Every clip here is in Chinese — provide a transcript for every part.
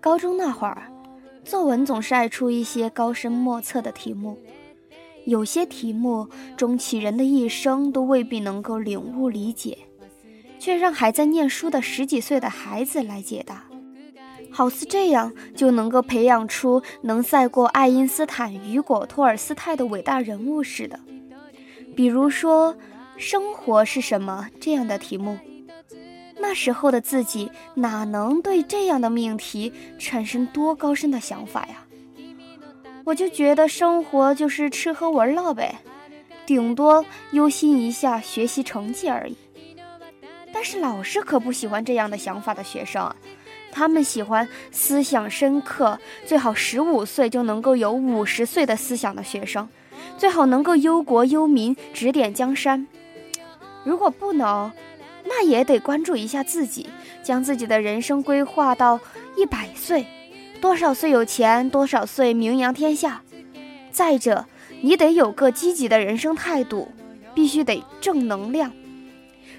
高中那会儿，作文总是爱出一些高深莫测的题目，有些题目终其人的一生都未必能够领悟理解，却让还在念书的十几岁的孩子来解答，好似这样就能够培养出能赛过爱因斯坦、雨果、托尔斯泰的伟大人物似的。比如说，生活是什么这样的题目。那时候的自己哪能对这样的命题产生多高深的想法呀？我就觉得生活就是吃喝玩乐呗，顶多忧心一下学习成绩而已。但是老师可不喜欢这样的想法的学生，他们喜欢思想深刻，最好十五岁就能够有五十岁的思想的学生，最好能够忧国忧民，指点江山。如果不能，那也得关注一下自己，将自己的人生规划到一百岁，多少岁有钱，多少岁名扬天下。再者，你得有个积极的人生态度，必须得正能量。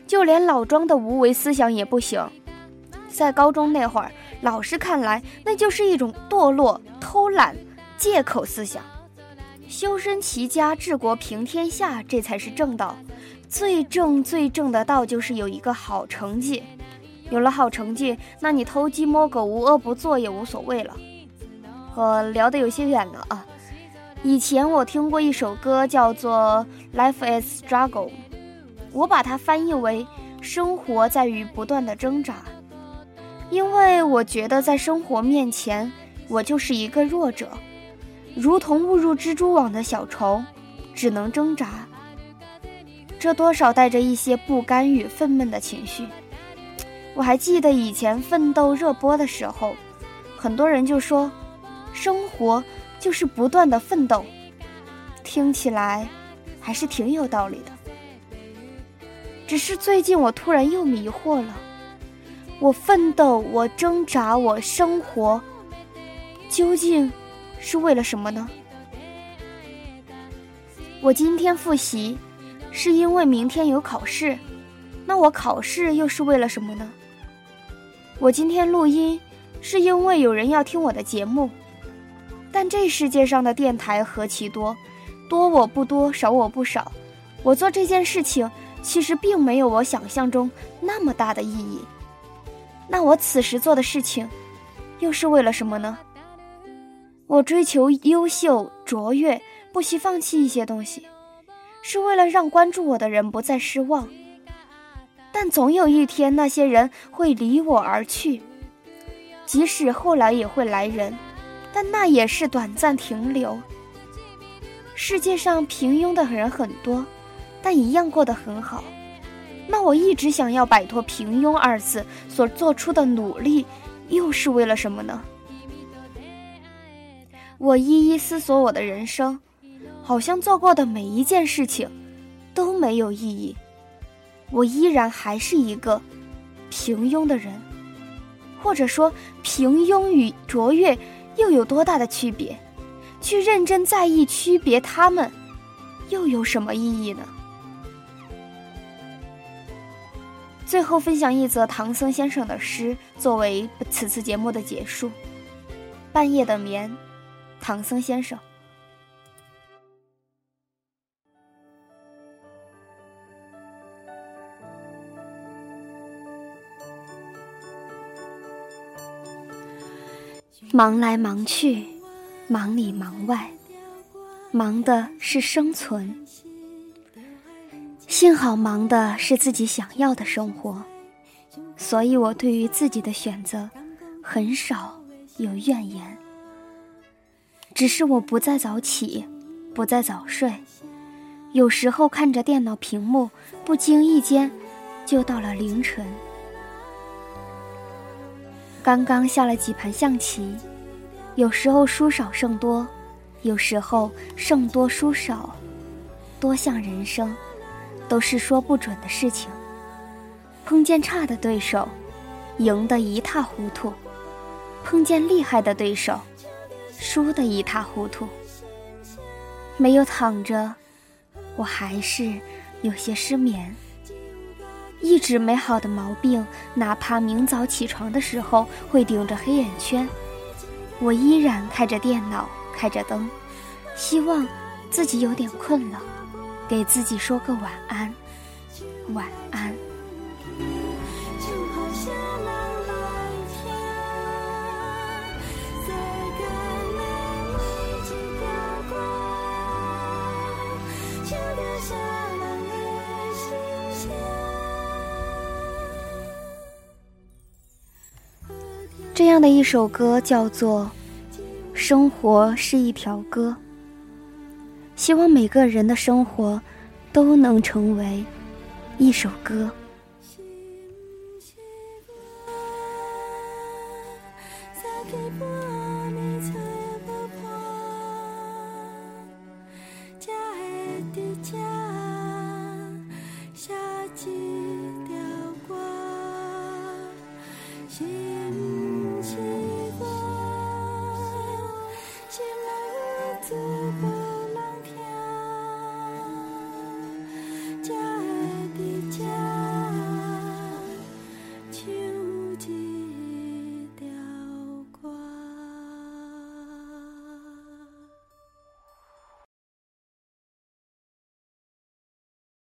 就连老庄的无为思想也不行，在高中那会儿，老师看来那就是一种堕落、偷懒、借口思想。修身齐家治国平天下，这才是正道。最正最正的道就是有一个好成绩，有了好成绩，那你偷鸡摸狗、无恶不作也无所谓了。我聊得有些远了啊。以前我听过一首歌，叫做《Life is Struggle》，我把它翻译为“生活在于不断的挣扎”，因为我觉得在生活面前，我就是一个弱者，如同误入蜘蛛网的小虫，只能挣扎。这多少带着一些不甘与愤懑的情绪。我还记得以前奋斗热播的时候，很多人就说，生活就是不断的奋斗，听起来还是挺有道理的。只是最近我突然又迷惑了，我奋斗，我挣扎，我生活，究竟是为了什么呢？我今天复习。是因为明天有考试，那我考试又是为了什么呢？我今天录音，是因为有人要听我的节目，但这世界上的电台何其多，多我不多，少我不少。我做这件事情，其实并没有我想象中那么大的意义。那我此时做的事情，又是为了什么呢？我追求优秀卓越，不惜放弃一些东西。是为了让关注我的人不再失望，但总有一天那些人会离我而去，即使后来也会来人，但那也是短暂停留。世界上平庸的人很多，但一样过得很好。那我一直想要摆脱“平庸”二字所做出的努力，又是为了什么呢？我一一思索我的人生。好像做过的每一件事情都没有意义，我依然还是一个平庸的人，或者说平庸与卓越又有多大的区别？去认真在意区别他们，又有什么意义呢？最后分享一则唐僧先生的诗，作为此次节目的结束。半夜的眠，唐僧先生。忙来忙去，忙里忙外，忙的是生存。幸好忙的是自己想要的生活，所以我对于自己的选择很少有怨言。只是我不再早起，不再早睡，有时候看着电脑屏幕，不经意间就到了凌晨。刚刚下了几盘象棋，有时候输少胜多，有时候胜多输少，多项人生都是说不准的事情。碰见差的对手，赢得一塌糊涂；碰见厉害的对手，输得一塌糊涂。没有躺着，我还是有些失眠。一直没好的毛病，哪怕明早起床的时候会顶着黑眼圈，我依然开着电脑，开着灯，希望自己有点困了，给自己说个晚安，晚安。这样的一首歌叫做《生活是一条歌》，希望每个人的生活都能成为一首歌。